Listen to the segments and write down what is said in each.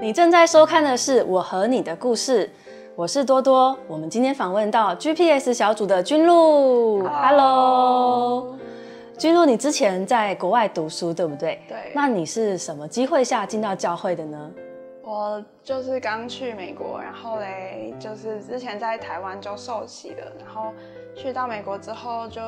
你正在收看的是《我和你的故事》，我是多多。我们今天访问到 GPS 小组的君露，Hello，君露，你之前在国外读书，对不对？对。那你是什么机会下进到教会的呢？我就是刚去美国，然后嘞，就是之前在台湾就受洗了，然后去到美国之后就。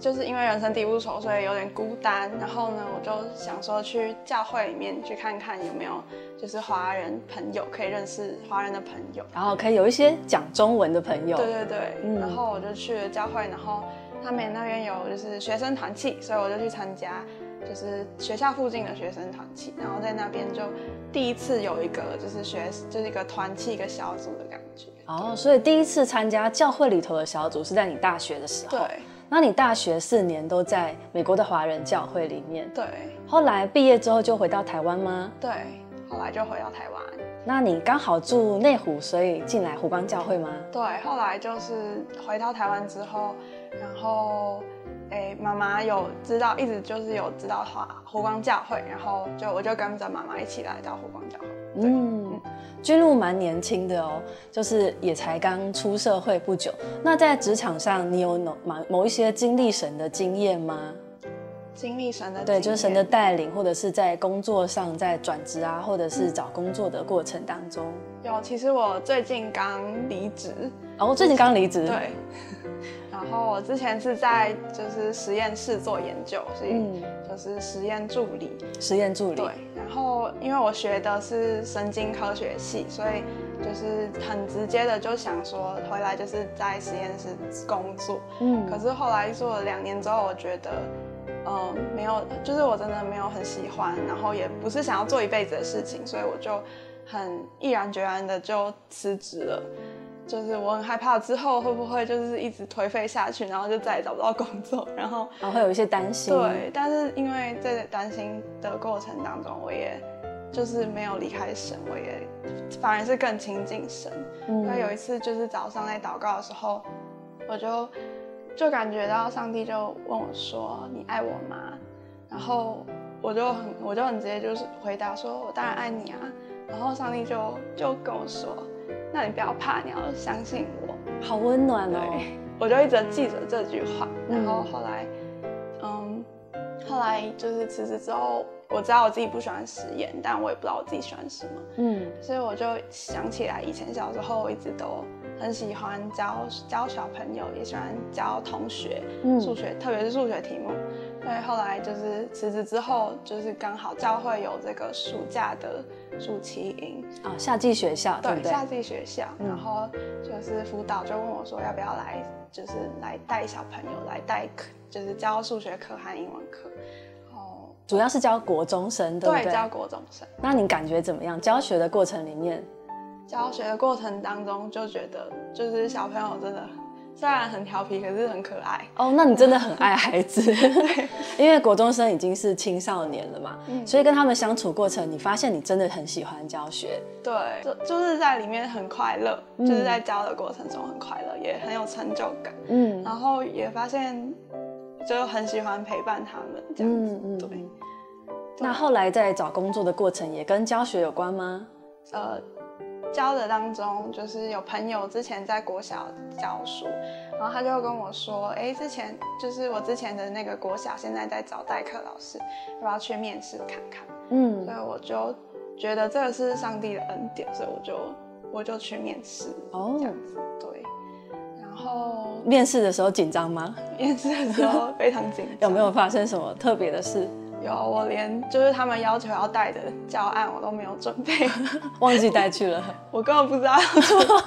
就是因为人生地不熟，所以有点孤单。然后呢，我就想说去教会里面去看看有没有就是华人朋友可以认识华人的朋友，然后可以有一些讲中文的朋友。对对对，然后我就去了教会，然后他们那边有就是学生团契，所以我就去参加就是学校附近的学生团契，然后在那边就第一次有一个就是学就是一个团契一个小组的感觉。哦，所以第一次参加教会里头的小组是在你大学的时候。对。那你大学四年都在美国的华人教会里面，对。后来毕业之后就回到台湾吗？对，后来就回到台湾。那你刚好住内湖，所以进来湖光教会吗？对，后来就是回到台湾之后，然后，哎，妈妈有知道，一直就是有知道华湖光教会，然后就我就跟着妈妈一起来到湖光教会。嗯。君露蛮年轻的哦，就是也才刚出社会不久。那在职场上，你有某某一些经历神的经验吗？经历神的对，就是神的带领，或者是在工作上在转职啊，或者是找工作的过程当中。有，其实我最近刚离职。哦，最近刚离职。对。然后我之前是在就是实验室做研究，所以就是实验助理。实验助理。对。然后因为我学的是神经科学系，所以就是很直接的就想说回来就是在实验室工作。嗯。可是后来做了两年之后，我觉得，嗯，没有，就是我真的没有很喜欢，然后也不是想要做一辈子的事情，所以我就很毅然决然的就辞职了。就是我很害怕之后会不会就是一直颓废下去，然后就再也找不到工作，然后啊会有一些担心。对，但是因为在担心的过程当中，我也就是没有离开神，我也反而是更亲近神。因为有一次就是早上在祷告的时候，我就就感觉到上帝就问我说：“你爱我吗？”然后我就很我就很直接就是回答说：“我当然爱你啊。”然后上帝就就跟我说。那你不要怕，你要相信我，好温暖哦。我就一直记着这句话。然后后来，嗯，后来就是辞职之后，我知道我自己不喜欢实验，但我也不知道我自己喜欢什么。嗯，所以我就想起来，以前小时候我一直都很喜欢教教小朋友，也喜欢教同学数学，特别是数学题目。对，后来就是辞职之后，就是刚好教会有这个暑假的暑期营啊，夏季学校，对，夏季学校。然后就是辅导就问我说，要不要来，就是来带小朋友来带课，就是教数学课和英文课。哦，主要是教国中生，对不对？教国中生。那你感觉怎么样？教学的过程里面，教学的过程当中就觉得，就是小朋友真的。虽然很调皮，可是很可爱哦。那你真的很爱孩子，因为国中生已经是青少年了嘛，所以跟他们相处过程，你发现你真的很喜欢教学。对，就就是在里面很快乐，就是在教的过程中很快乐，也很有成就感。嗯，然后也发现就很喜欢陪伴他们这样子。嗯嗯，对。那后来在找工作的过程也跟教学有关吗？呃。教的当中，就是有朋友之前在国小教书，然后他就跟我说：“哎，之前就是我之前的那个国小，现在在找代课老师，要不要去面试看看？”嗯，所以我就觉得这个是上帝的恩典，所以我就我就去面试哦，这样子对。然后面试的时候紧张吗？面试的时候非常紧张。有没有发生什么特别的事？有，我连就是他们要求要带的教案我都没有准备，忘记带去了。我根本不知道，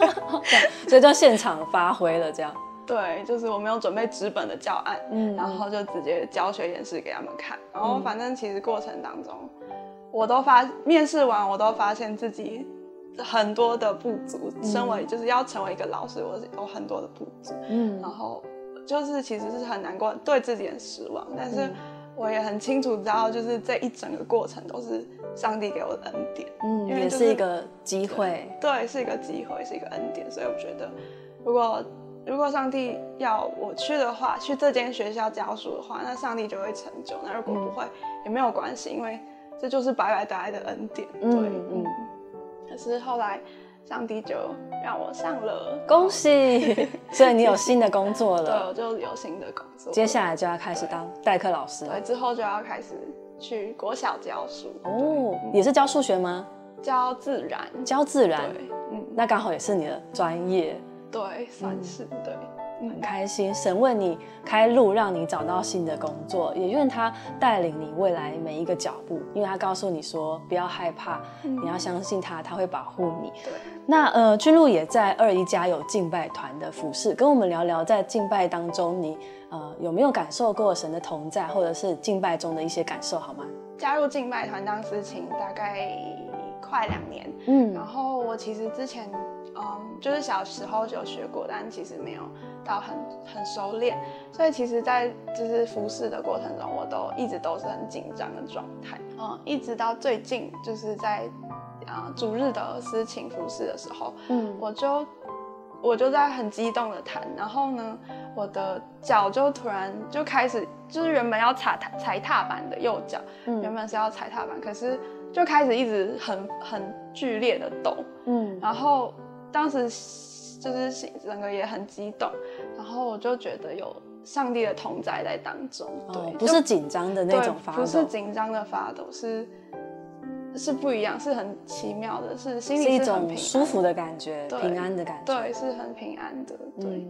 所以就现场发挥了这样。对，就是我没有准备纸本的教案，嗯，然后就直接教学演示给他们看。然后反正其实过程当中，我都发面试完，我都发现自己很多的不足。身为就是要成为一个老师，我有很多的不足。嗯，然后就是其实是很难过，对自己很失望，但是。我也很清楚知道，就是这一整个过程都是上帝给我的恩典，嗯，也是一个机会，对，是一个机会，是一个恩典，所以我觉得，如果如果上帝要我去的话，去这间学校教书的话，那上帝就会成就。那如果不会，也没有关系，因为这就是白白得来的恩典。对，嗯。可是后来，上帝就让我上了，恭喜！所以你有新的工作了。对，我就有新的工作。接下来就要开始当代课老师。对，之后就要开始去国小教书。哦，也是教数学吗？教自然，教自然。对，嗯，那刚好也是你的专业。对，算是对。很开心，神为你开路，让你找到新的工作，也愿他带领你未来每一个脚步，因为他告诉你说不要害怕，你要相信他，他会保护你。对，那呃，君路也在二一家有敬拜团的服饰，跟我们聊聊在敬拜当中，你呃有没有感受过神的同在，或者是敬拜中的一些感受，好吗？加入敬拜团当事情大概快两年，嗯，然后我其实之前。嗯，就是小时候就学过，但其实没有到很很熟练，所以其实，在就是服侍的过程中，我都一直都是很紧张的状态。嗯，一直到最近，就是在啊主日的私情服侍的时候，嗯，我就我就在很激动的弹，然后呢，我的脚就突然就开始，就是原本要踩踏踩踏板的右脚，嗯原本是要踩踏板，可是就开始一直很很剧烈的抖，嗯，然后。当时就是整个也很激动，然后我就觉得有上帝的同在在当中，对，不是紧张的那种发抖，不是紧张的发抖，是是不一样，是很奇妙的，是心里是一种舒服的感觉，平安的感觉，对，是很平安的，对。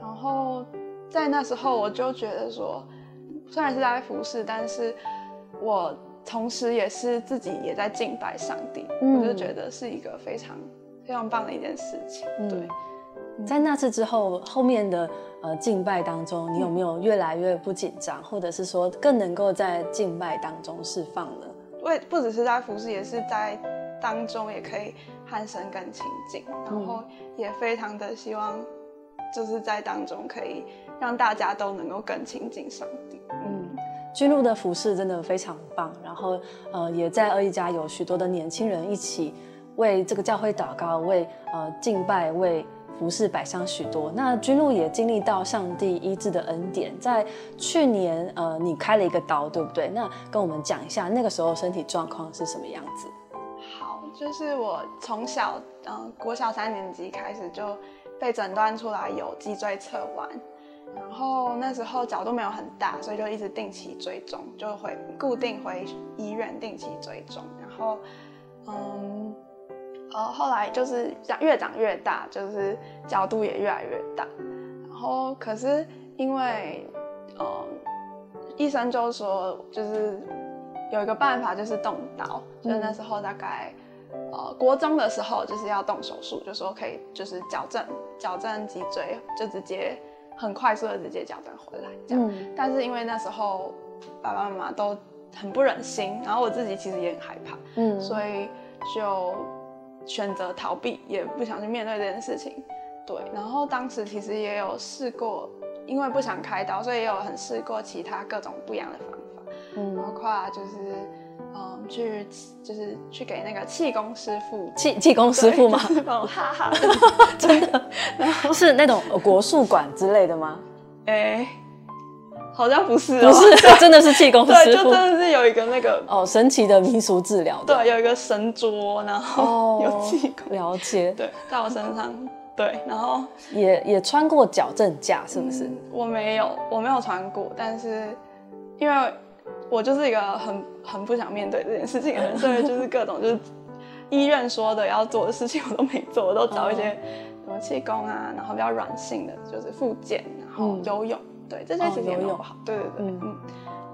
然后在那时候，我就觉得说，虽然是在服侍，但是我同时也是自己也在敬拜上帝，我就觉得是一个非常。非常棒的一件事情。对，在那次之后，后面的呃敬拜当中，你有没有越来越不紧张，或者是说更能够在敬拜当中释放呢？为不只是在服侍，也是在当中也可以和神更亲近，然后也非常的希望，就是在当中可以让大家都能够更亲近上帝。嗯，君路的服饰真的非常棒，然后呃也在二一家有许多的年轻人一起。为这个教会祷告，为呃敬拜，为服侍摆上许多。那君路也经历到上帝医治的恩典。在去年，呃，你开了一个刀，对不对？那跟我们讲一下，那个时候身体状况是什么样子？好，就是我从小，嗯，国小三年级开始就被诊断出来有脊椎侧弯，然后那时候角度没有很大，所以就一直定期追踪，就会固定回医院定期追踪，然后，嗯。呃，后来就是长越长越大，就是角度也越来越大。然后可是因为，呃，医生就说，就是有一个办法，就是动刀。就是那时候大概，呃，国中的时候就是要动手术，就说可以就是矫正矫正脊椎，就直接很快速的直接矫正回来这样。但是因为那时候爸爸妈妈都很不忍心，然后我自己其实也很害怕，嗯，所以就。选择逃避，也不想去面对这件事情。对，然后当时其实也有试过，因为不想开刀，所以也有很试过其他各种不一样的方法。嗯，包括就是，嗯，去就是去给那个气功师傅，气气功师傅吗？哈哈，真的，是那种国术馆之类的吗？哎。好像不是，不是，真的是气功师傅，就真的是有一个那个哦，神奇的民俗治疗，对，有一个神桌，然后 有气功，了解，对，在我身上，对，然后也也穿过矫正架，是不是？我没有，我没有穿过，但是因为我就是一个很很不想面对这件事情的人，所以就是各种就是医院说的要做的事情我都没做，我都找一些什么气功啊，然后比较软性的，就是复健，然后游泳。对，这些其实也不好。对对对，嗯，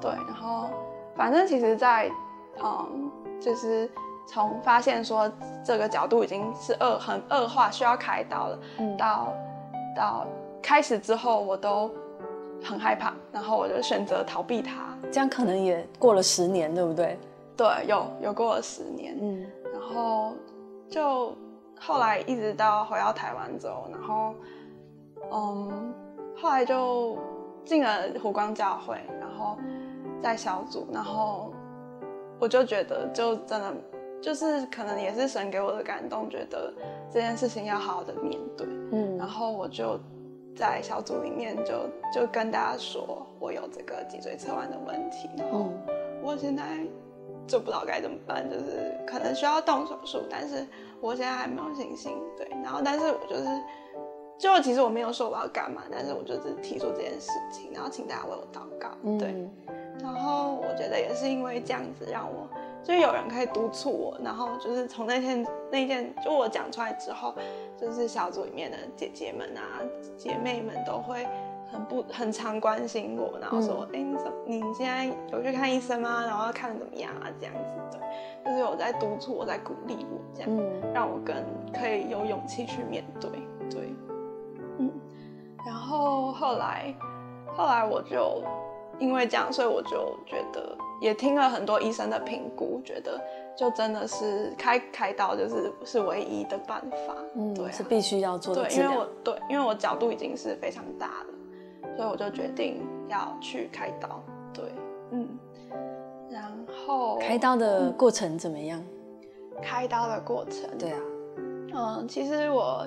对。然后，反正其实，在嗯，就是从发现说这个角度已经是恶很恶化，需要开刀了，到到开始之后，我都很害怕，然后我就选择逃避它。这样可能也过了十年，对不对？对，有有过了十年。嗯，然后就后来一直到回到台湾之后，然后嗯，后来就。进了湖光教会，然后在小组，然后我就觉得，就真的就是可能也是神给我的感动，觉得这件事情要好好的面对。嗯，然后我就在小组里面就就跟大家说我有这个脊椎侧弯的问题，然后我现在就不知道该怎么办，就是可能需要动手术，但是我现在还没有信心。对，然后但是我就是，就其实我没有说我要干嘛，但是我就是提出这件事情，然后请大家为我祷告。对，然后我觉得也是因为这样子让我。就有人可以督促我，然后就是从那天那件就我讲出来之后，就是小组里面的姐姐们啊、姐妹们都会很不很常关心我，然后说：“哎，你怎你现在有去看医生吗？然后看的怎么样啊？”这样子对，就是有在督促我在鼓励我，这样让我更可以有勇气去面对。对，嗯，然后后来后来我就因为这样，所以我就觉得。也听了很多医生的评估，觉得就真的是开开刀就是是唯一的办法，嗯，对，是必须要做的。对，因为我对，因为我角度已经是非常大了，所以我就决定要去开刀。对，嗯，然后开刀的过程怎么样？开刀的过程，对啊，嗯，其实我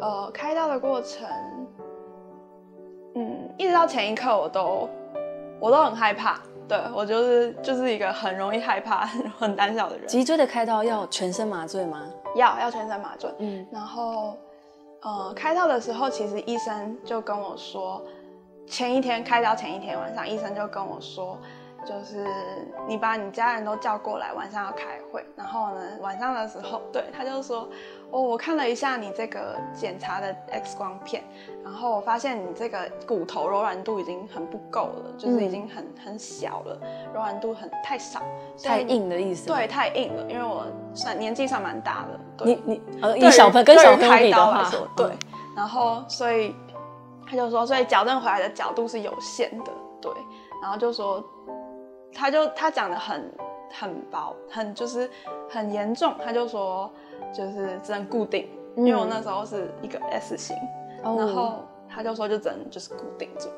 呃开刀的过程，嗯，一直到前一刻我都我都很害怕。对我就是就是一个很容易害怕、很胆小的人。脊椎的开刀要全身麻醉吗？要，要全身麻醉。嗯，然后，呃，开刀的时候，其实医生就跟我说，前一天开刀前一天晚上，医生就跟我说。就是你把你家人都叫过来，晚上要开会。然后呢，晚上的时候，对他就说，哦，我看了一下你这个检查的 X 光片，然后我发现你这个骨头柔软度已经很不够了，就是已经很很小了，柔软度很太少，太硬的意思。对，太硬了，因为我算年纪算蛮大的。对你你呃，以小朋跟小朋友比的话，对。然后所以他就说，所以矫正回来的角度是有限的，对。然后就说。他就他讲的很很薄，很就是很严重。他就说就是只能固定，因为我那时候是一个 S 型，然后他就说就只能就是固定住。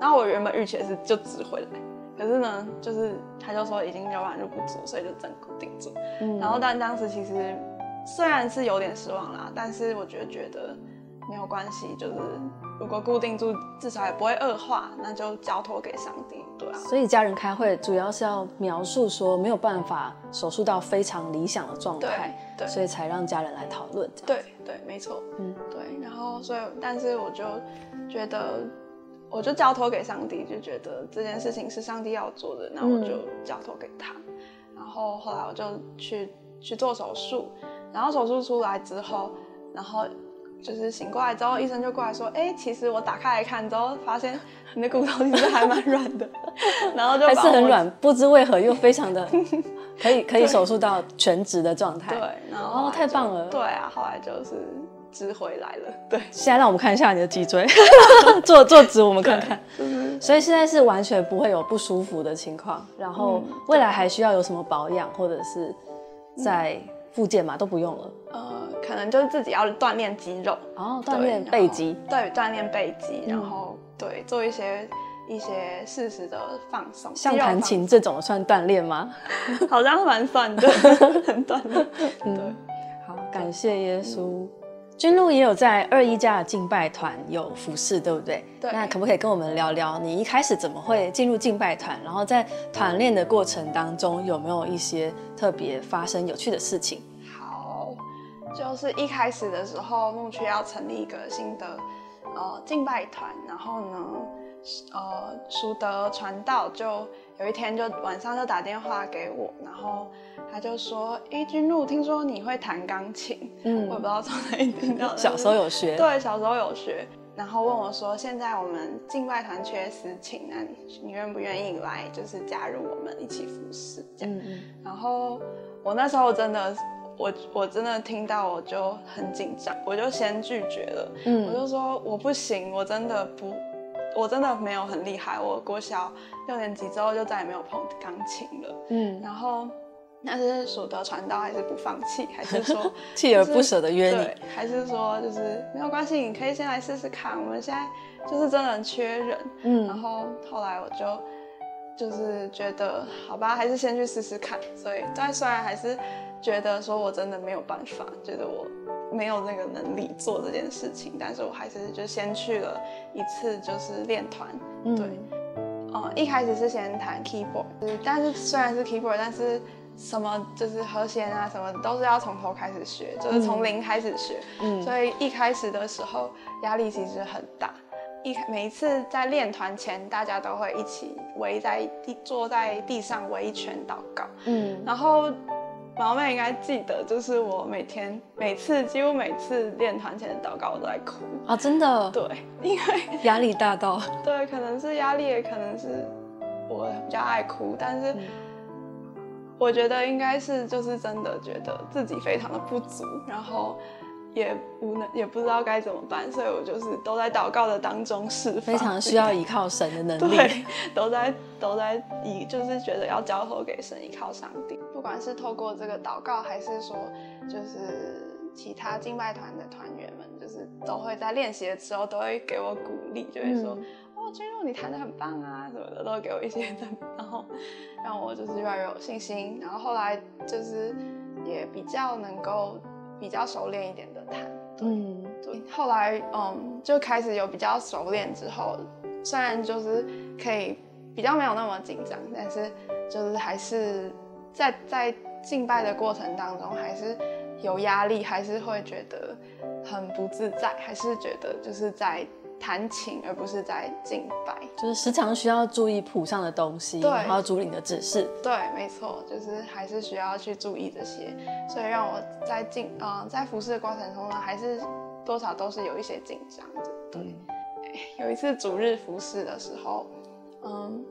然后我原本预期是就直回来，可是呢，就是他就说已经柔软度不足，所以就只能固定住。然后但当时其实虽然是有点失望啦，但是我觉得觉得。没有关系，就是如果固定住，至少也不会恶化，那就交托给上帝，对啊。所以家人开会主要是要描述说没有办法手术到非常理想的状态，对，所以才让家人来讨论。对对，没错，嗯，对。然后所以，但是我就觉得，我就交托给上帝，就觉得这件事情是上帝要做的，那我就交托给他。然后后来我就去去做手术，然后手术出来之后，然后。就是醒过来之后，医生就过来说：“哎，其实我打开来看之后，发现你的骨头其实还蛮软的，然后就还是很软，不知为何又非常的可以可以手术到全直的状态。对，然后太棒了。对啊，后来就是直回来了。对，现在让我们看一下你的脊椎，坐坐直，我们看看。所以现在是完全不会有不舒服的情况。然后未来还需要有什么保养，或者是在复健嘛，都不用了。呃。可能就是自己要锻炼肌肉哦，锻炼背肌，对，锻炼背肌，然后对做一些一些适时的放松，像弹琴这种算锻炼吗？好像蛮算的，很锻炼。对，好，感谢耶稣。君路也有在二一家的敬拜团有服侍，对不对？对。那可不可以跟我们聊聊，你一开始怎么会进入敬拜团？然后在团练的过程当中，有没有一些特别发生有趣的事情？好就是一开始的时候，牧区要成立一个新的呃敬拜团，然后呢，呃，苏德传道就有一天就晚上就打电话给我，然后他就说：“哎，君路，听说你会弹钢琴，嗯，我也不知道从哪里听到的，小时候有学，对，小时候有学，然后问我说，现在我们境外团缺司琴，那你你愿不愿意来，就是加入我们一起服侍这样？然后我那时候真的。我我真的听到我就很紧张，我就先拒绝了。嗯，我就说我不行，我真的不，我真的没有很厉害。我国小六年级之后就再也没有碰钢琴了。嗯，然后那是属德传道还是不放弃，还是说 锲而不舍的约你？还是说就是没有关系，你可以先来试试看。我们现在就是真的很缺人。嗯，然后后来我就就是觉得好吧，还是先去试试看。所以，但虽然还是。觉得说我真的没有办法，觉得我没有那个能力做这件事情，但是我还是就先去了一次，就是练团。对，呃，一开始是先弹 keyboard，但是虽然是 keyboard，但是什么就是和弦啊什么都是要从头开始学，就是从零开始学。嗯，所以一开始的时候压力其实很大。一每一次在练团前，大家都会一起围在地坐在地上围一圈祷告。嗯，然后。毛妹应该记得，就是我每天每次几乎每次练团前的祷告，我都在哭啊！真的，对，因为压力大到，对，可能是压力，也可能是我比较爱哭，但是我觉得应该是就是真的觉得自己非常的不足，然后。也无能，也不知道该怎么办，所以我就是都在祷告的当中释放，非常需要依靠神的能力，对，都在都在以，就是觉得要交托给神，依靠上帝。不管是透过这个祷告，还是说就是其他敬拜团的团员们，就是都会在练习的时候都会给我鼓励，就会说哦，君若你弹的很棒啊什么的，都会给我一些赞，然后让我就是越来越有信心。然后后来就是也比较能够。比较熟练一点的弹，嗯，对。后来，嗯，就开始有比较熟练之后，虽然就是可以比较没有那么紧张，但是就是还是在在敬拜的过程当中，还是有压力，还是会觉得很不自在，还是觉得就是在。弹琴，而不是在敬拜，就是时常需要注意谱上的东西，对，还有主领的指示，对，没错，就是还是需要去注意这些，所以让我在敬，嗯，在服侍的过程中呢，还是多少都是有一些紧张的，对。有一次主日服侍的时候，嗯，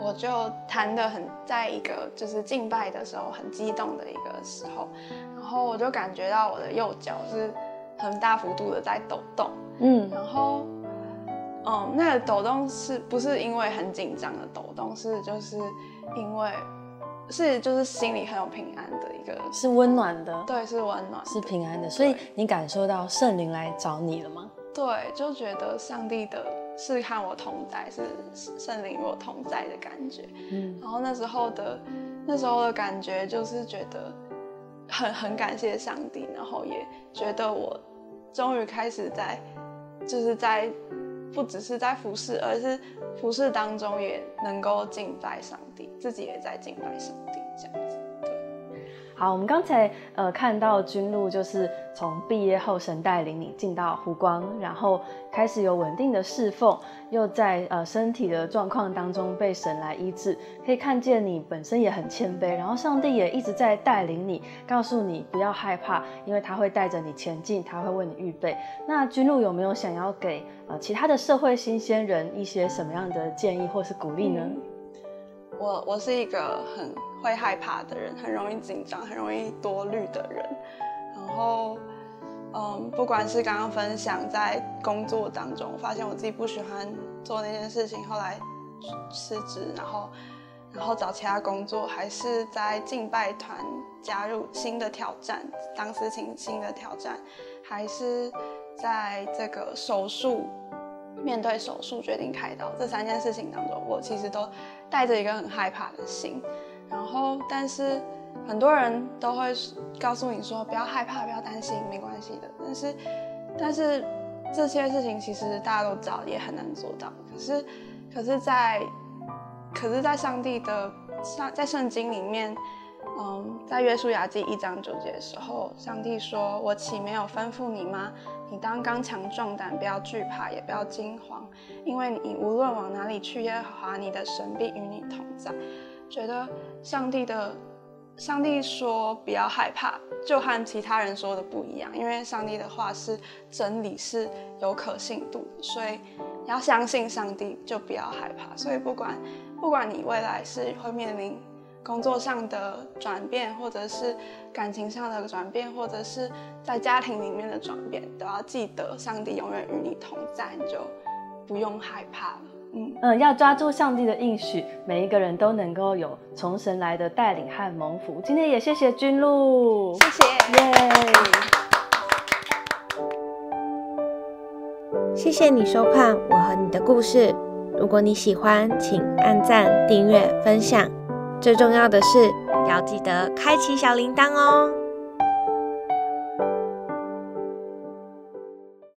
我就弹的很，在一个就是敬拜的时候很激动的一个时候，然后我就感觉到我的右脚是很大幅度的在抖动，嗯，然后。嗯，那个抖动是不是因为很紧张的抖动？是就是因为是就是心里很有平安的一个，是温暖的，对，是温暖，是平安的。所以你感受到圣灵来找你了吗？对，就觉得上帝的是和我同在，是圣灵与我同在的感觉。嗯，然后那时候的那时候的感觉就是觉得很很感谢上帝，然后也觉得我终于开始在就是在。不只是在服侍，而是服侍当中也能够敬拜上帝，自己也在敬拜上帝，这样子。好，我们刚才呃看到君路就是从毕业后神带领你进到湖光，然后开始有稳定的侍奉，又在呃身体的状况当中被神来医治，可以看见你本身也很谦卑，然后上帝也一直在带领你，告诉你不要害怕，因为他会带着你前进，他会为你预备。那君路有没有想要给呃其他的社会新鲜人一些什么样的建议或是鼓励呢？我我是一个很。会害怕的人，很容易紧张，很容易多虑的人。然后，嗯，不管是刚刚分享在工作当中，发现我自己不喜欢做那件事情，后来辞职，然后，然后找其他工作，还是在敬拜团加入新的挑战，当事情新的挑战，还是在这个手术面对手术决定开刀这三件事情当中，我其实都带着一个很害怕的心。然后，但是很多人都会告诉你说，不要害怕，不要担心，没关系的。但是，但是这些事情其实大家都知道，也很难做到。可是，可是，在可是，在上帝的上，在圣经里面，嗯，在约书亚记一章九节的时候，上帝说：“我岂没有吩咐你吗？你当刚强壮胆，不要惧怕，也不要惊慌，因为你无论往哪里去，耶和华你的神必与你同在。”觉得上帝的，上帝说不要害怕，就和其他人说的不一样，因为上帝的话是真理，是有可信度，所以你要相信上帝，就不要害怕。所以不管不管你未来是会面临工作上的转变，或者是感情上的转变，或者是在家庭里面的转变，都要记得上帝永远与你同在，你就不用害怕了。嗯嗯要抓住上帝的应许，每一个人都能够有从神来的带领和蒙福。今天也谢谢君路，谢谢，耶！谢谢你收看我和你的故事。如果你喜欢，请按赞、订阅、分享，最重要的是要记得开启小铃铛哦。